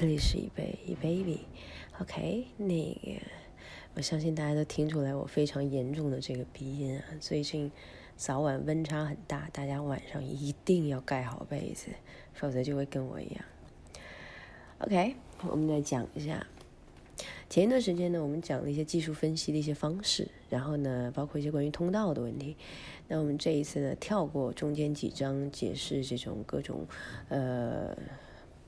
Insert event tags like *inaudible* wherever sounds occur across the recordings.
这里是一杯一 baby，OK，那个我相信大家都听出来我非常严重的这个鼻音啊，最近早晚温差很大，大家晚上一定要盖好被子，否则就会跟我一样。OK，我们来讲一下，前一段时间呢，我们讲了一些技术分析的一些方式，然后呢，包括一些关于通道的问题。那我们这一次呢，跳过中间几章解释这种各种呃。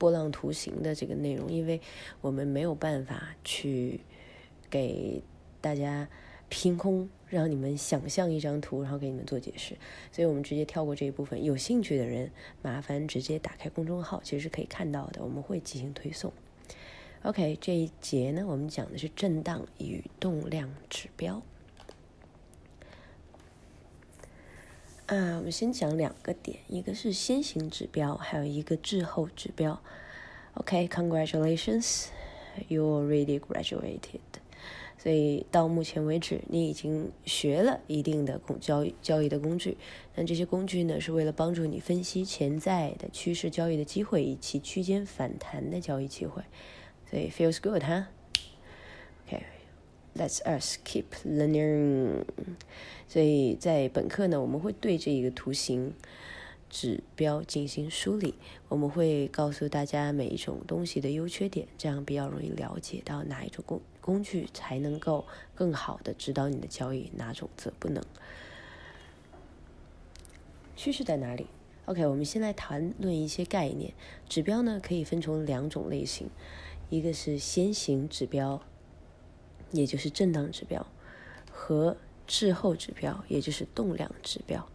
波浪图形的这个内容，因为我们没有办法去给大家凭空让你们想象一张图，然后给你们做解释，所以我们直接跳过这一部分。有兴趣的人，麻烦直接打开公众号，其实是可以看到的，我们会进行推送。OK，这一节呢，我们讲的是震荡与动量指标。啊，我们先讲两个点，一个是先行指标，还有一个滞后指标。OK，Congratulations，you already graduated。所以到目前为止，你已经学了一定的工交易交易的工具。那这些工具呢，是为了帮助你分析潜在的趋势交易的机会以及区间反弹的交易机会。所以 feels good 哈。Let's us keep learning。所以在本课呢，我们会对这一个图形指标进行梳理，我们会告诉大家每一种东西的优缺点，这样比较容易了解到哪一种工工具才能够更好的指导你的交易，哪种则不能。趋势在哪里？OK，我们先来谈论一些概念。指标呢可以分成两种类型，一个是先行指标，也就是震荡指标，和滞后指标，也就是动量指标。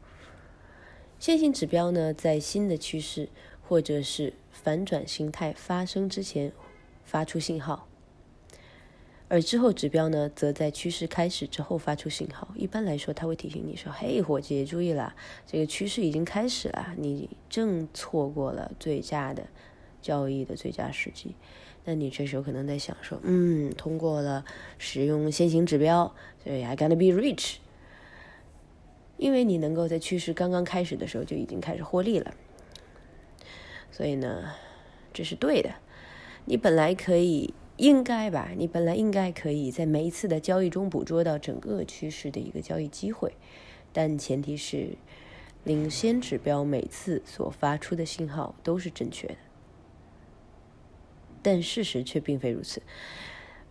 线性指标呢，在新的趋势或者是反转形态发生之前发出信号，而滞后指标呢，则在趋势开始之后发出信号。一般来说，它会提醒你说：“嘿，伙计，注意了，这个趋势已经开始了，你正错过了最佳的交易的最佳时机。”那你这时候可能在想说，嗯，通过了使用先行指标，所以 I gonna be rich，因为你能够在趋势刚刚开始的时候就已经开始获利了，所以呢，这是对的。你本来可以，应该吧？你本来应该可以在每一次的交易中捕捉到整个趋势的一个交易机会，但前提是领先指标每次所发出的信号都是正确的。但事实却并非如此，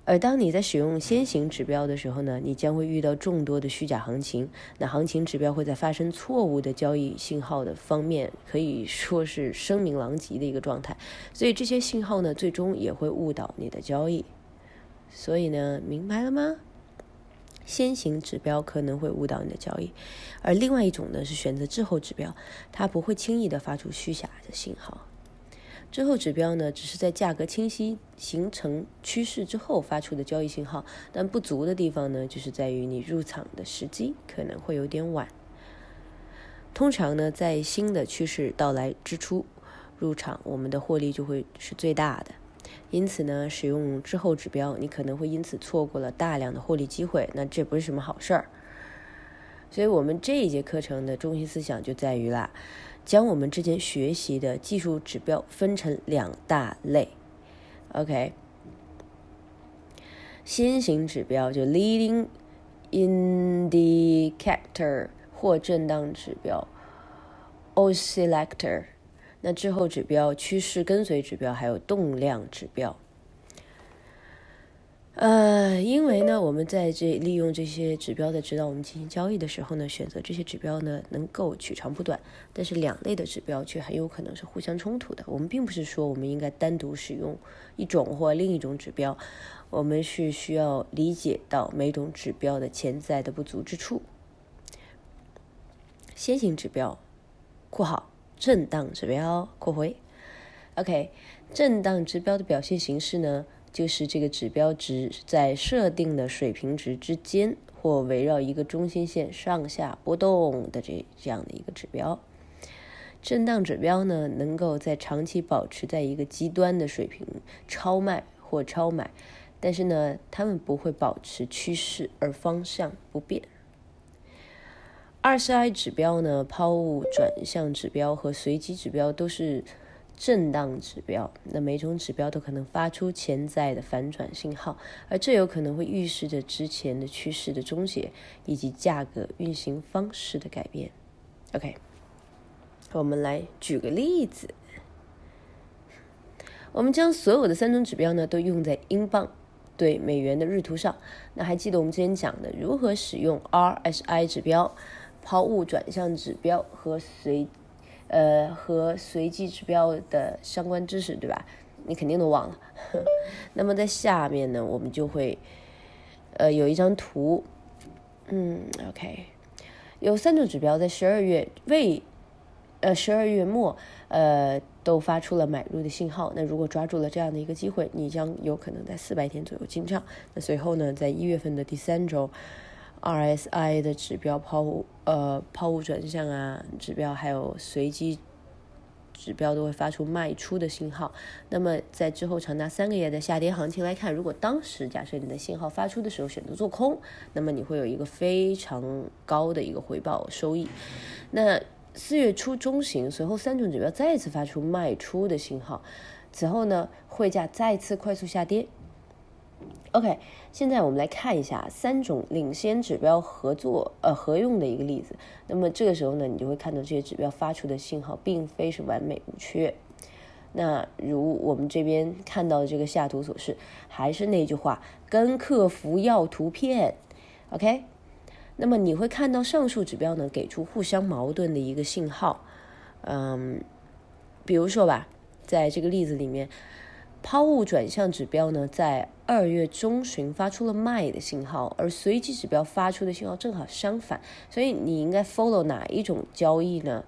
而当你在使用先行指标的时候呢，你将会遇到众多的虚假行情。那行情指标会在发生错误的交易信号的方面，可以说是声名狼藉的一个状态。所以这些信号呢，最终也会误导你的交易。所以呢，明白了吗？先行指标可能会误导你的交易，而另外一种呢是选择滞后指标，它不会轻易的发出虚假的信号。之后指标呢，只是在价格清晰形成趋势之后发出的交易信号，但不足的地方呢，就是在于你入场的时机可能会有点晚。通常呢，在新的趋势到来之初入场，我们的获利就会是最大的。因此呢，使用之后指标，你可能会因此错过了大量的获利机会，那这不是什么好事儿。所以我们这一节课程的中心思想就在于啦。将我们之前学习的技术指标分成两大类，OK，先行指标就 leading indicator 或震荡指标 oscillator，那之后指标趋势跟随指标还有动量指标。呃，因为呢，我们在这利用这些指标的指导我们进行交易的时候呢，选择这些指标呢，能够取长补短。但是两类的指标却很有可能是互相冲突的。我们并不是说我们应该单独使用一种或另一种指标，我们是需要理解到每种指标的潜在的不足之处。先行指标（括号震荡指标）括回，OK，震荡指标的表现形式呢？就是这个指标值在设定的水平值之间，或围绕一个中心线上下波动的这这样的一个指标。震荡指标呢，能够在长期保持在一个极端的水平，超卖或超买，但是呢，它们不会保持趋势而方向不变。二 C I 指标呢，抛物转向指标和随机指标都是。震荡指标。那每种指标都可能发出潜在的反转信号，而这有可能会预示着之前的趋势的终结以及价格运行方式的改变。OK，我们来举个例子。我们将所有的三种指标呢，都用在英镑对美元的日图上。那还记得我们之前讲的如何使用 RSI 指标、抛物转向指标和随呃和随机指标的相关知识，对吧？你肯定都忘了。*laughs* 那么在下面呢，我们就会呃有一张图，嗯，OK，有三种指标在十二月未呃十二月末呃。都发出了买入的信号。那如果抓住了这样的一个机会，你将有可能在四百天左右进账。那随后呢，在一月份的第三周，RSI 的指标抛物呃抛物转向啊指标，还有随机指标都会发出卖出的信号。那么在之后长达三个月的下跌行情来看，如果当时假设你的信号发出的时候选择做空，那么你会有一个非常高的一个回报收益。那四月初中旬，随后三种指标再次发出卖出的信号，此后呢，汇价再次快速下跌。OK，现在我们来看一下三种领先指标合作呃合用的一个例子。那么这个时候呢，你就会看到这些指标发出的信号并非是完美无缺。那如我们这边看到的这个下图所示，还是那句话，跟客服要图片，OK。那么你会看到上述指标呢给出互相矛盾的一个信号，嗯，比如说吧，在这个例子里面，抛物转向指标呢在二月中旬发出了卖的信号，而随机指标发出的信号正好相反，所以你应该 follow 哪一种交易呢？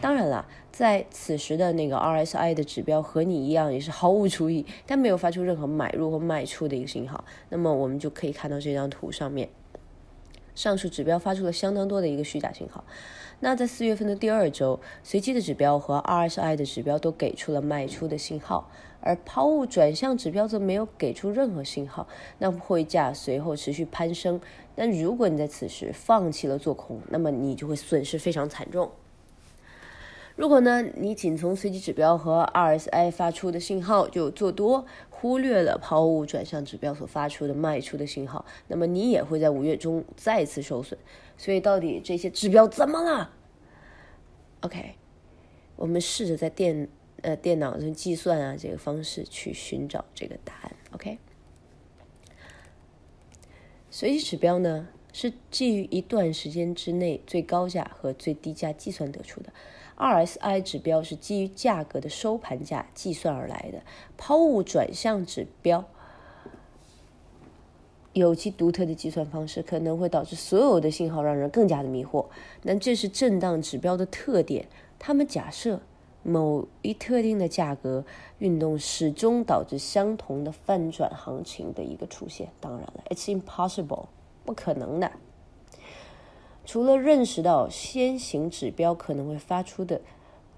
当然了，在此时的那个 RSI 的指标和你一样也是毫无注意，但没有发出任何买入或卖出的一个信号，那么我们就可以看到这张图上面。上述指标发出了相当多的一个虚假信号。那在四月份的第二周，随机的指标和 RSI 的指标都给出了卖出的信号，而抛物转向指标则没有给出任何信号。那汇价随后持续攀升。但如果你在此时放弃了做空，那么你就会损失非常惨重。如果呢，你仅从随机指标和 RSI 发出的信号就做多，忽略了抛物转向指标所发出的卖出的信号，那么你也会在五月中再次受损。所以，到底这些指标怎么了？OK，我们试着在电呃电脑中计算啊这个方式去寻找这个答案。OK，随机指标呢是基于一段时间之内最高价和最低价计算得出的。RSI 指标是基于价格的收盘价计算而来的，抛物转向指标有其独特的计算方式，可能会导致所有的信号让人更加的迷惑。那这是震荡指标的特点，他们假设某一特定的价格运动始终导致相同的翻转行情的一个出现。当然了，It's impossible，不可能的。除了认识到先行指标可能会发出的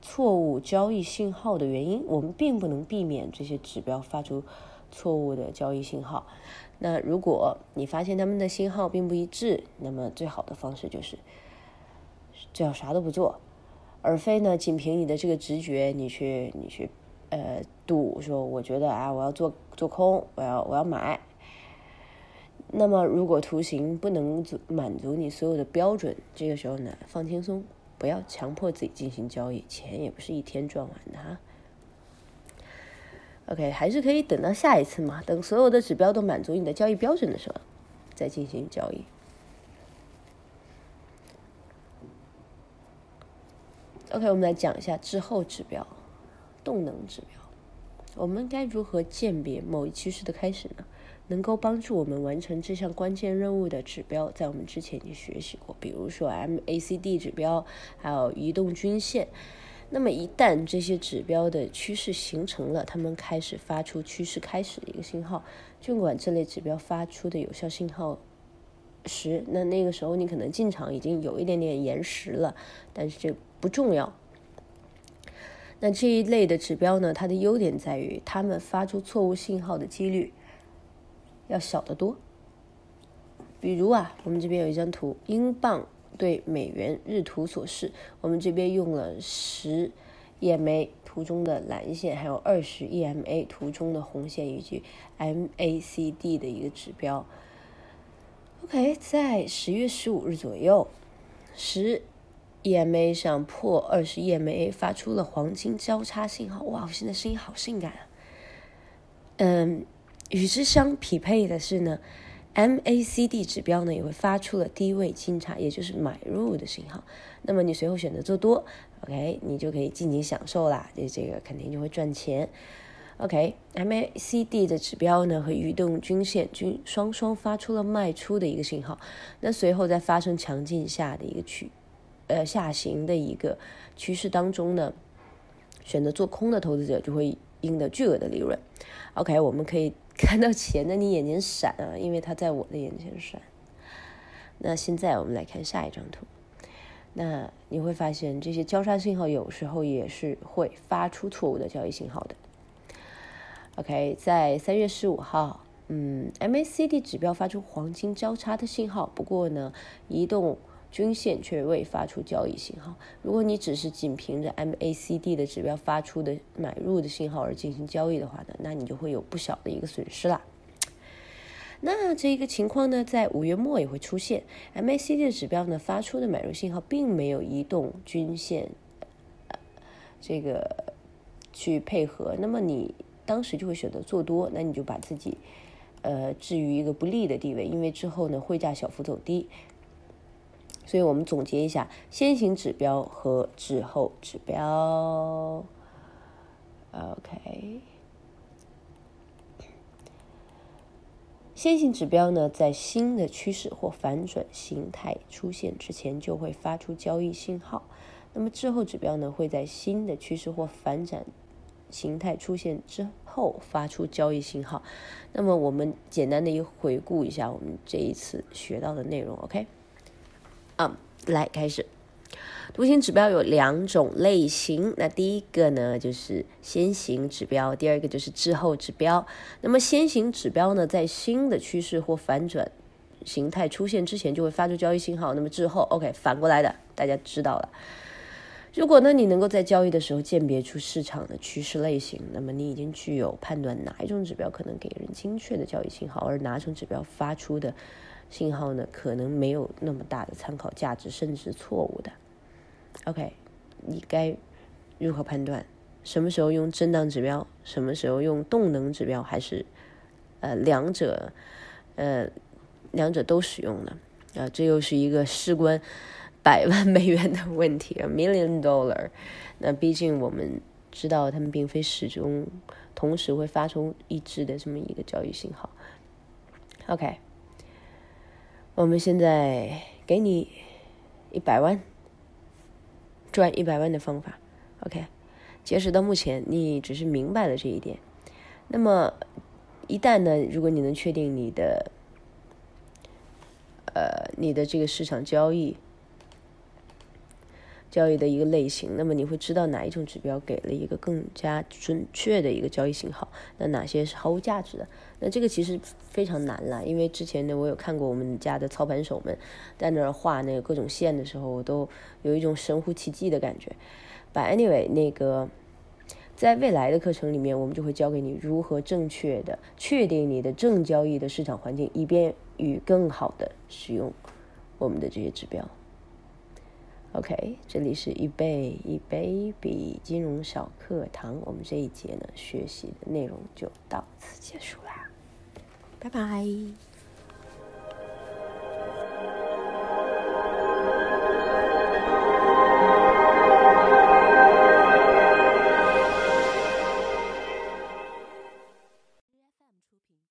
错误交易信号的原因，我们并不能避免这些指标发出错误的交易信号。那如果你发现他们的信号并不一致，那么最好的方式就是最好啥都不做，而非呢仅凭你的这个直觉，你去你去呃赌说我觉得啊我要做做空，我要我要买。那么，如果图形不能足满足你所有的标准，这个时候呢，放轻松，不要强迫自己进行交易，钱也不是一天赚完的哈。OK，还是可以等到下一次嘛，等所有的指标都满足你的交易标准的时候，再进行交易。OK，我们来讲一下滞后指标、动能指标，我们该如何鉴别某一趋势的开始呢？能够帮助我们完成这项关键任务的指标，在我们之前已经学习过，比如说 MACD 指标，还有移动均线。那么一旦这些指标的趋势形成了，它们开始发出趋势开始的一个信号。尽管这类指标发出的有效信号时，那那个时候你可能进场已经有一点点延时了，但是这不重要。那这一类的指标呢，它的优点在于它们发出错误信号的几率。要小得多。比如啊，我们这边有一张图，英镑对美元日图所示。我们这边用了十 EMA 图中的蓝线，还有二十 EMA 图中的红线，以及 MACD 的一个指标。OK，在十月十五日左右，十 EMA 上破二十 EMA 发出了黄金交叉信号。哇，我现在声音好性感啊！嗯，与之相匹配的是呢，MACD 指标呢也会发出了低位金叉，也就是买入的信号。那么你随后选择做多，OK，你就可以尽情享受啦，这这个肯定就会赚钱。OK，MACD 的指标呢和移动均线均双双发出了卖出的一个信号，那随后再发生强劲下的一个区域，呃下行的一个趋势当中呢，选择做空的投资者就会赢得巨额的利润。OK，我们可以 *laughs* 看到钱在你眼前闪啊，因为它在我的眼前闪。那现在我们来看下一张图，那你会发现这些交叉信号有时候也是会发出错误的交易信号的。OK，在三月十五号，嗯，MACD 指标发出黄金交叉的信号，不过呢，移动均线却未发出交易信号。如果你只是仅凭着 MACD 的指标发出的买入的信号而进行交易的话呢，那你就会有不小的一个损失啦。那这一个情况呢，在五月末也会出现，MACD 的指标呢发出的买入信号并没有移动均线，这个去配合，那么你。当时就会选择做多，那你就把自己，呃，置于一个不利的地位，因为之后呢，汇价小幅走低。所以我们总结一下，先行指标和滞后指标。OK，先行指标呢，在新的趋势或反转形态出现之前，就会发出交易信号。那么滞后指标呢，会在新的趋势或反转。形态出现之后发出交易信号，那么我们简单的一回顾一下我们这一次学到的内容，OK？来开始。图形指标有两种类型，那第一个呢就是先行指标，第二个就是滞后指标。那么先行指标呢，在新的趋势或反转形态出现之前就会发出交易信号，那么滞后，OK？反过来的，大家知道了。如果呢，你能够在交易的时候鉴别出市场的趋势类型，那么你已经具有判断哪一种指标可能给人精确的交易信号，而哪种指标发出的信号呢，可能没有那么大的参考价值，甚至是错误的。OK，你该如何判断？什么时候用震荡指标？什么时候用动能指标？还是呃两者呃两者都使用呢？啊，这又是一个事关。百万美元的问题啊，*laughs* million dollar。那毕竟我们知道，他们并非始终同时会发出一致的这么一个交易信号。OK，我们现在给你一百万赚一百万的方法。OK，截止到目前，你只是明白了这一点。那么一旦呢，如果你能确定你的呃你的这个市场交易。交易的一个类型，那么你会知道哪一种指标给了一个更加准确的一个交易信号，那哪些是毫无价值的？那这个其实非常难了，因为之前呢，我有看过我们家的操盘手们在那儿画那个各种线的时候，我都有一种神乎其技的感觉。But anyway，那个在未来的课程里面，我们就会教给你如何正确的确定你的正交易的市场环境，以便于更好的使用我们的这些指标。OK，这里是 Ebay，Ebay 比金融小课堂，我们这一节呢学习的内容就到此结束啦，拜拜。